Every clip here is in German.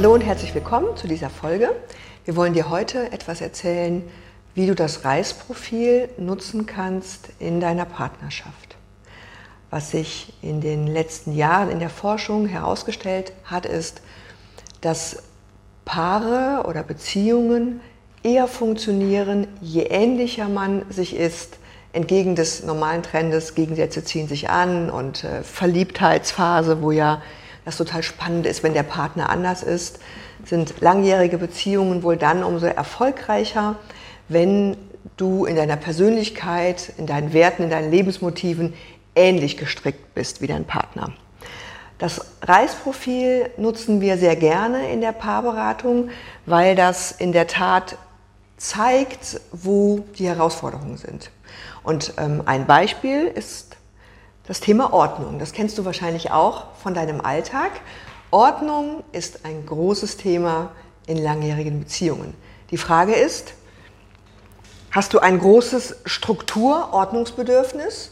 Hallo und herzlich willkommen zu dieser Folge. Wir wollen dir heute etwas erzählen, wie du das Reisprofil nutzen kannst in deiner Partnerschaft. Was sich in den letzten Jahren in der Forschung herausgestellt hat, ist, dass Paare oder Beziehungen eher funktionieren, je ähnlicher man sich ist. Entgegen des normalen Trendes, Gegensätze ziehen sich an und äh, Verliebtheitsphase, wo ja das total spannend ist, wenn der Partner anders ist, sind langjährige Beziehungen wohl dann umso erfolgreicher, wenn du in deiner Persönlichkeit, in deinen Werten, in deinen Lebensmotiven ähnlich gestrickt bist wie dein Partner. Das Reisprofil nutzen wir sehr gerne in der Paarberatung, weil das in der Tat zeigt, wo die Herausforderungen sind. Und ähm, ein Beispiel ist das Thema Ordnung. Das kennst du wahrscheinlich auch von deinem Alltag. Ordnung ist ein großes Thema in langjährigen Beziehungen. Die Frage ist, hast du ein großes Struktur-Ordnungsbedürfnis?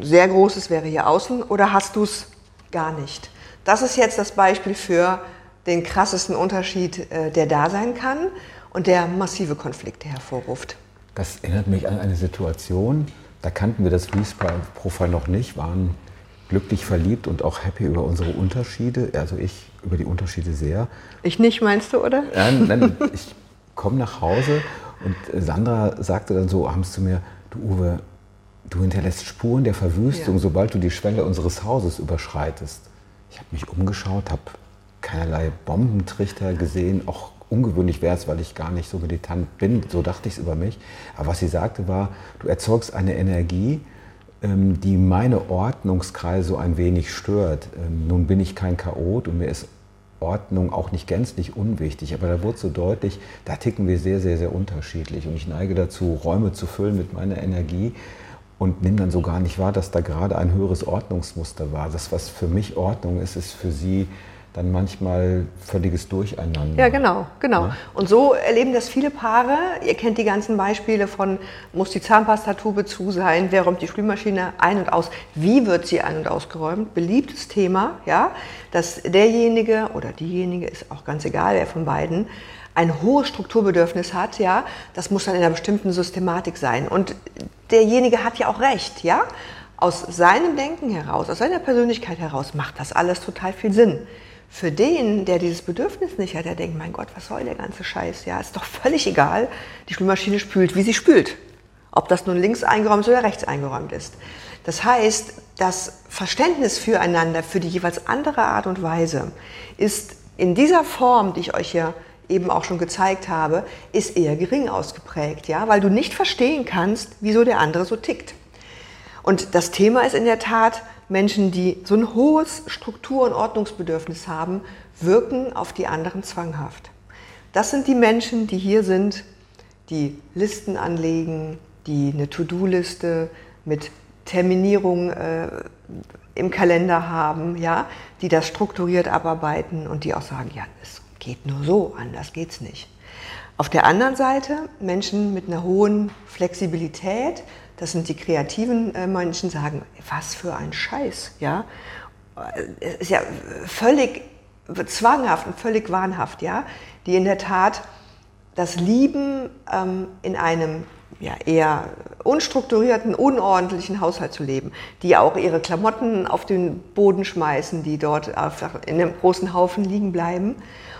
Sehr großes wäre hier außen oder hast du es gar nicht? Das ist jetzt das Beispiel für den krassesten Unterschied, äh, der da sein kann und der massive Konflikte hervorruft. Das erinnert mich an eine Situation, da kannten wir das Reese-Profil noch nicht, waren glücklich verliebt und auch happy über unsere Unterschiede. Also ich über die Unterschiede sehr. Ich nicht, meinst du, oder? Nein, nein ich komme nach Hause und Sandra sagte dann so abends zu mir, du Uwe, du hinterlässt Spuren der Verwüstung, ja. sobald du die Schwelle unseres Hauses überschreitest. Ich habe mich umgeschaut, habe keinerlei Bombentrichter gesehen, auch ungewöhnlich wäre es, weil ich gar nicht so meditant bin, so dachte ich es über mich. Aber was sie sagte war, du erzeugst eine Energie, ähm, die meine Ordnungskreise so ein wenig stört. Ähm, nun bin ich kein Chaot und mir ist Ordnung auch nicht gänzlich unwichtig, aber da wurde so deutlich, da ticken wir sehr, sehr, sehr unterschiedlich und ich neige dazu, Räume zu füllen mit meiner Energie und nehme dann so gar nicht wahr, dass da gerade ein höheres Ordnungsmuster war. Das, was für mich Ordnung ist, ist für sie dann manchmal völliges Durcheinander. Ja, genau, genau. Ja? Und so erleben das viele Paare. Ihr kennt die ganzen Beispiele von, muss die Zahnpastatube zu sein, wer räumt die Spülmaschine ein und aus, wie wird sie ein- und ausgeräumt, beliebtes Thema, ja, dass derjenige oder diejenige, ist auch ganz egal, wer von beiden, ein hohes Strukturbedürfnis hat, ja, das muss dann in einer bestimmten Systematik sein. Und derjenige hat ja auch recht, ja. Aus seinem Denken heraus, aus seiner Persönlichkeit heraus macht das alles total viel Sinn. Für den, der dieses Bedürfnis nicht hat, der denkt, mein Gott, was soll der ganze Scheiß? Ja, ist doch völlig egal. Die Spülmaschine spült, wie sie spült. Ob das nun links eingeräumt oder rechts eingeräumt ist. Das heißt, das Verständnis füreinander, für die jeweils andere Art und Weise, ist in dieser Form, die ich euch hier eben auch schon gezeigt habe, ist eher gering ausgeprägt, ja, weil du nicht verstehen kannst, wieso der andere so tickt. Und das Thema ist in der Tat, Menschen, die so ein hohes Struktur- und Ordnungsbedürfnis haben, wirken auf die anderen zwanghaft. Das sind die Menschen, die hier sind, die Listen anlegen, die eine To-Do-Liste mit Terminierung äh, im Kalender haben, ja, die das strukturiert abarbeiten und die auch sagen, ja, es geht nur so, anders geht's nicht. Auf der anderen Seite Menschen mit einer hohen Flexibilität, das sind die kreativen äh, Menschen, sagen, was für ein Scheiß, ja. Es ist ja völlig zwanghaft und völlig wahnhaft, ja, die in der Tat das Lieben ähm, in einem ja, eher unstrukturierten, unordentlichen Haushalt zu leben, die auch ihre Klamotten auf den Boden schmeißen, die dort in einem großen Haufen liegen bleiben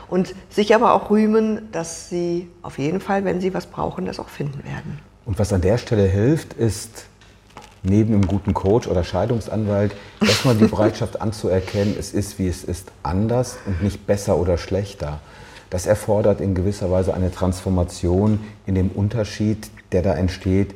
und sich aber auch rühmen, dass sie auf jeden Fall, wenn sie was brauchen, das auch finden werden. Und was an der Stelle hilft, ist neben einem guten Coach oder Scheidungsanwalt erstmal die Bereitschaft anzuerkennen, es ist, wie es ist, anders und nicht besser oder schlechter. Das erfordert in gewisser Weise eine Transformation in dem Unterschied, der da entsteht,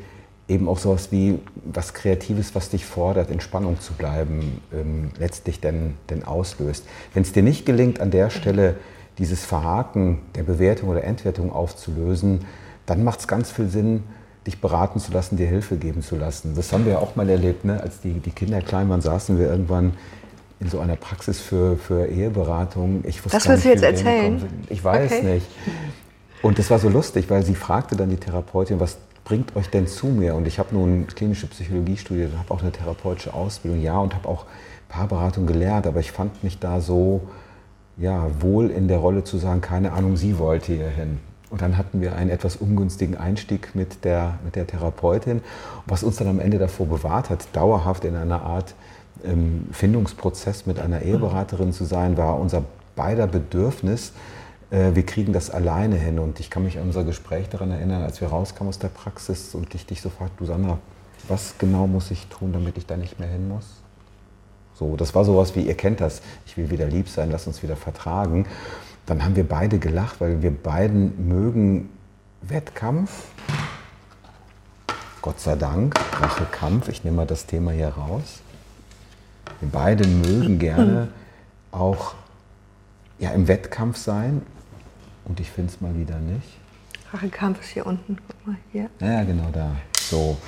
eben auch sowas wie was Kreatives, was dich fordert, in Spannung zu bleiben, ähm, letztlich denn, denn auslöst. Wenn es dir nicht gelingt, an der Stelle dieses Verhaken der Bewertung oder Entwertung aufzulösen, dann macht es ganz viel Sinn, dich beraten zu lassen, dir Hilfe geben zu lassen. Das haben wir ja auch mal erlebt, ne? als die, die Kinder klein waren, saßen wir irgendwann in so einer Praxis für, für Eheberatung. Ich wusste das willst du jetzt erzählen? Ich weiß okay. nicht. Und das war so lustig, weil sie fragte dann die Therapeutin, was bringt euch denn zu mir? Und ich habe nun klinische Psychologie studiert, habe auch eine therapeutische Ausbildung, ja, und habe auch Paarberatung gelernt, aber ich fand mich da so ja, wohl in der Rolle zu sagen, keine Ahnung, sie wollte hier hin. Und dann hatten wir einen etwas ungünstigen Einstieg mit der, mit der Therapeutin, was uns dann am Ende davor bewahrt hat, dauerhaft in einer Art ähm, Findungsprozess mit einer Eheberaterin zu sein, war unser beider Bedürfnis, äh, wir kriegen das alleine hin. Und ich kann mich an unser Gespräch daran erinnern, als wir rauskamen aus der Praxis und ich dich so fragte, du Sandra, was genau muss ich tun, damit ich da nicht mehr hin muss? So, das war sowas wie, ihr kennt das, ich will wieder lieb sein, lass uns wieder vertragen dann haben wir beide gelacht, weil wir beiden mögen Wettkampf. Gott sei Dank, Rachekampf, ich nehme mal das Thema hier raus. Wir beide mögen gerne auch ja, im Wettkampf sein und ich finde es mal wieder nicht. Rachekampf ist hier unten, guck mal hier. Ja, genau da. So.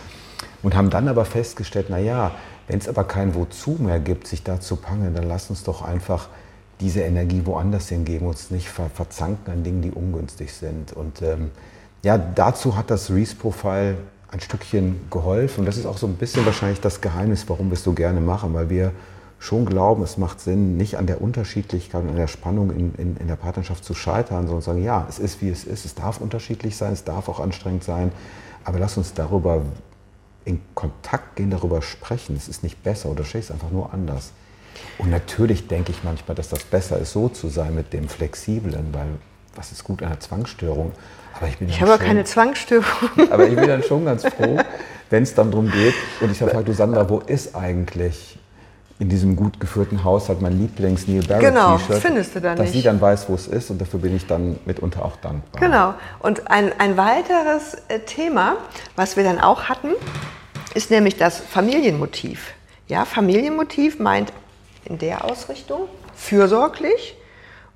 Und haben dann aber festgestellt, naja, wenn es aber kein Wozu mehr gibt, sich da zu pangeln, dann lass uns doch einfach diese Energie woanders hingeben, uns nicht ver verzanken an Dingen, die ungünstig sind. Und ähm, ja, dazu hat das Reese-Profile ein Stückchen geholfen. Und das ist auch so ein bisschen wahrscheinlich das Geheimnis, warum wir es so gerne machen, weil wir schon glauben, es macht Sinn, nicht an der Unterschiedlichkeit und an der Spannung in, in, in der Partnerschaft zu scheitern, sondern sagen, ja, es ist wie es ist, es darf unterschiedlich sein, es darf auch anstrengend sein, aber lass uns darüber in Kontakt gehen, darüber sprechen. Es ist nicht besser oder es ist einfach nur anders. Und natürlich denke ich manchmal, dass das besser ist, so zu sein mit dem Flexiblen, weil was ist gut an der Zwangsstörung? Aber ich bin ich habe schon, keine Zwangsstörung. Aber ich bin dann schon ganz froh, wenn es dann darum geht. Und ich sage, du Sandra, wo ist eigentlich in diesem gut geführten Haushalt mein Lieblings-Neil Barrett genau, T-Shirt? Genau, findest du dann dass nicht. sie dann weiß, wo es ist und dafür bin ich dann mitunter auch dankbar. Genau. Und ein, ein weiteres äh, Thema, was wir dann auch hatten, ist nämlich das Familienmotiv. Ja, Familienmotiv meint in der Ausrichtung fürsorglich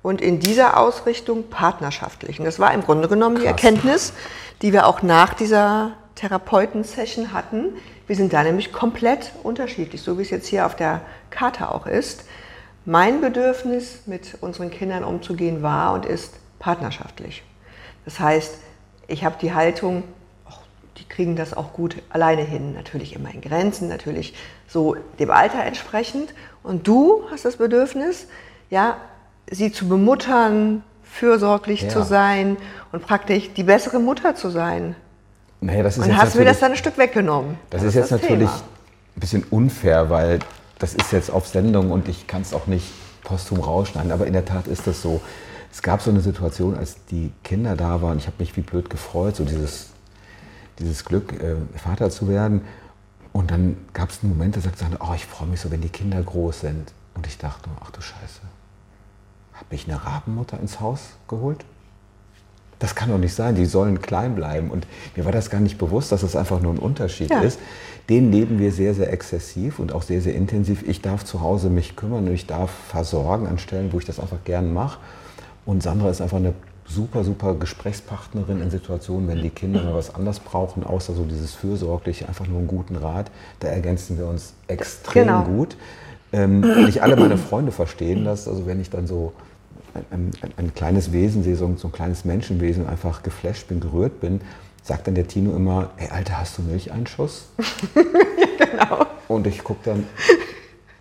und in dieser Ausrichtung partnerschaftlich. Und das war im Grunde genommen Krass. die Erkenntnis, die wir auch nach dieser Therapeuten-Session hatten. Wir sind da nämlich komplett unterschiedlich, so wie es jetzt hier auf der Karte auch ist. Mein Bedürfnis, mit unseren Kindern umzugehen, war und ist partnerschaftlich. Das heißt, ich habe die Haltung, die kriegen das auch gut alleine hin, natürlich immer in Grenzen, natürlich so dem Alter entsprechend. Und du hast das Bedürfnis, ja, sie zu bemuttern, fürsorglich ja. zu sein und praktisch die bessere Mutter zu sein. Naja, das ist und hast mir das dann ein Stück weggenommen. Das, das ist jetzt das natürlich Thema. ein bisschen unfair, weil das ist jetzt auf Sendung und ich kann es auch nicht posthum rausschneiden, aber in der Tat ist das so. Es gab so eine Situation, als die Kinder da waren, ich habe mich wie blöd gefreut, so dieses dieses Glück, äh, Vater zu werden. Und dann gab es einen Moment, da sagte sie, oh, ich freue mich so, wenn die Kinder groß sind. Und ich dachte, ach du Scheiße, habe ich eine Rabenmutter ins Haus geholt? Das kann doch nicht sein, die sollen klein bleiben. Und mir war das gar nicht bewusst, dass das einfach nur ein Unterschied ja. ist. Den leben wir sehr, sehr exzessiv und auch sehr, sehr intensiv. Ich darf zu Hause mich kümmern und ich darf versorgen an Stellen, wo ich das einfach gern mache. Und Sandra ist einfach eine super, super Gesprächspartnerin in Situationen, wenn die Kinder mal was anderes brauchen, außer so dieses fürsorgliche, einfach nur einen guten Rat. Da ergänzen wir uns extrem genau. gut. Ähm, nicht alle meine Freunde verstehen das. Also wenn ich dann so ein, ein, ein kleines Wesen sehe, so ein, so ein kleines Menschenwesen, einfach geflasht bin, gerührt bin, sagt dann der Tino immer, ey Alter, hast du Milcheinschuss? ja, genau. Und ich gucke dann,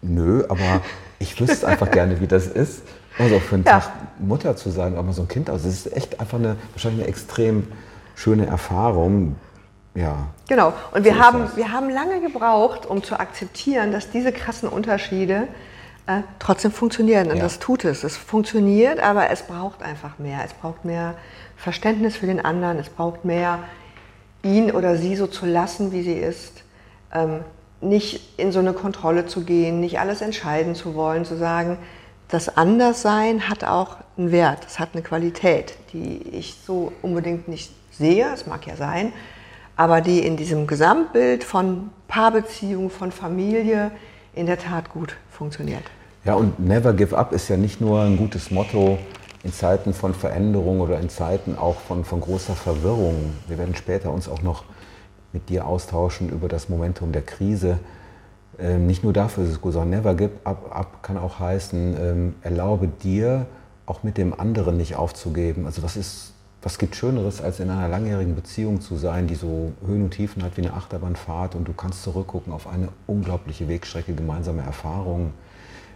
nö, aber ich wüsste einfach gerne, wie das ist. Also für einen ja. Tag Mutter zu sein, aber so ein Kind aus, also das ist echt einfach eine, wahrscheinlich eine extrem schöne Erfahrung. Ja. Genau. Und wir, so haben, wir haben lange gebraucht, um zu akzeptieren, dass diese krassen Unterschiede äh, trotzdem funktionieren. Und ja. das tut es. Es funktioniert, aber es braucht einfach mehr. Es braucht mehr Verständnis für den anderen. Es braucht mehr, ihn oder sie so zu lassen, wie sie ist. Ähm, nicht in so eine Kontrolle zu gehen, nicht alles entscheiden zu wollen, zu sagen, das Anderssein hat auch einen Wert, es hat eine Qualität, die ich so unbedingt nicht sehe, es mag ja sein, aber die in diesem Gesamtbild von Paarbeziehung, von Familie in der Tat gut funktioniert. Ja, und Never Give Up ist ja nicht nur ein gutes Motto in Zeiten von Veränderung oder in Zeiten auch von, von großer Verwirrung. Wir werden später uns auch noch mit dir austauschen über das Momentum der Krise. Ähm, nicht nur dafür ist es gut, sondern never give up, up kann auch heißen, ähm, erlaube dir auch mit dem anderen nicht aufzugeben. Also was ist, was gibt Schöneres, als in einer langjährigen Beziehung zu sein, die so Höhen und Tiefen hat wie eine Achterbahnfahrt und du kannst zurückgucken auf eine unglaubliche Wegstrecke, gemeinsame Erfahrungen,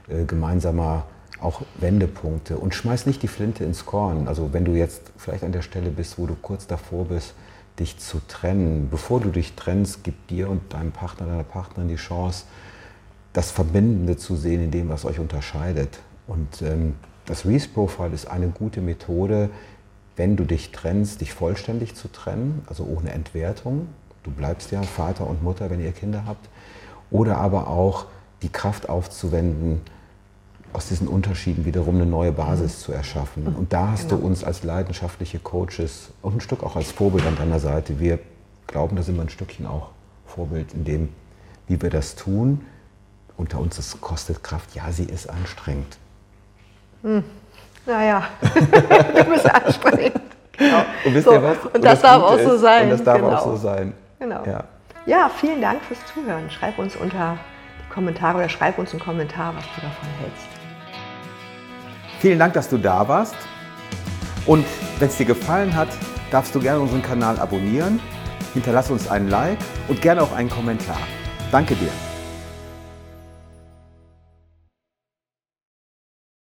äh, gemeinsamer auch Wendepunkte und schmeiß nicht die Flinte ins Korn. Also wenn du jetzt vielleicht an der Stelle bist, wo du kurz davor bist, dich zu trennen, bevor du dich trennst, gib dir und deinem Partner, deiner Partnerin die Chance, das Verbindende zu sehen in dem, was euch unterscheidet. Und ähm, das Reese Profile ist eine gute Methode, wenn du dich trennst, dich vollständig zu trennen, also ohne Entwertung. Du bleibst ja Vater und Mutter, wenn ihr Kinder habt. Oder aber auch die Kraft aufzuwenden, aus diesen Unterschieden wiederum eine neue Basis mhm. zu erschaffen. Und da hast genau. du uns als leidenschaftliche Coaches und ein Stück auch als Vorbild an deiner Seite. Wir glauben, da sind wir ein Stückchen auch Vorbild in dem, wie wir das tun. Unter uns, es kostet Kraft. Ja, sie ist anstrengend. Hm. Naja, du bist anstrengend. Genau. Und wisst so, ihr was? Und, und das, das darf auch so sein. Und das darf genau. auch so sein. Genau. Ja. ja, vielen Dank fürs Zuhören. Schreib uns unter die Kommentare oder schreib uns einen Kommentar, was du davon hältst. Vielen Dank, dass du da warst. Und wenn es dir gefallen hat, darfst du gerne unseren Kanal abonnieren, hinterlass uns einen Like und gerne auch einen Kommentar. Danke dir.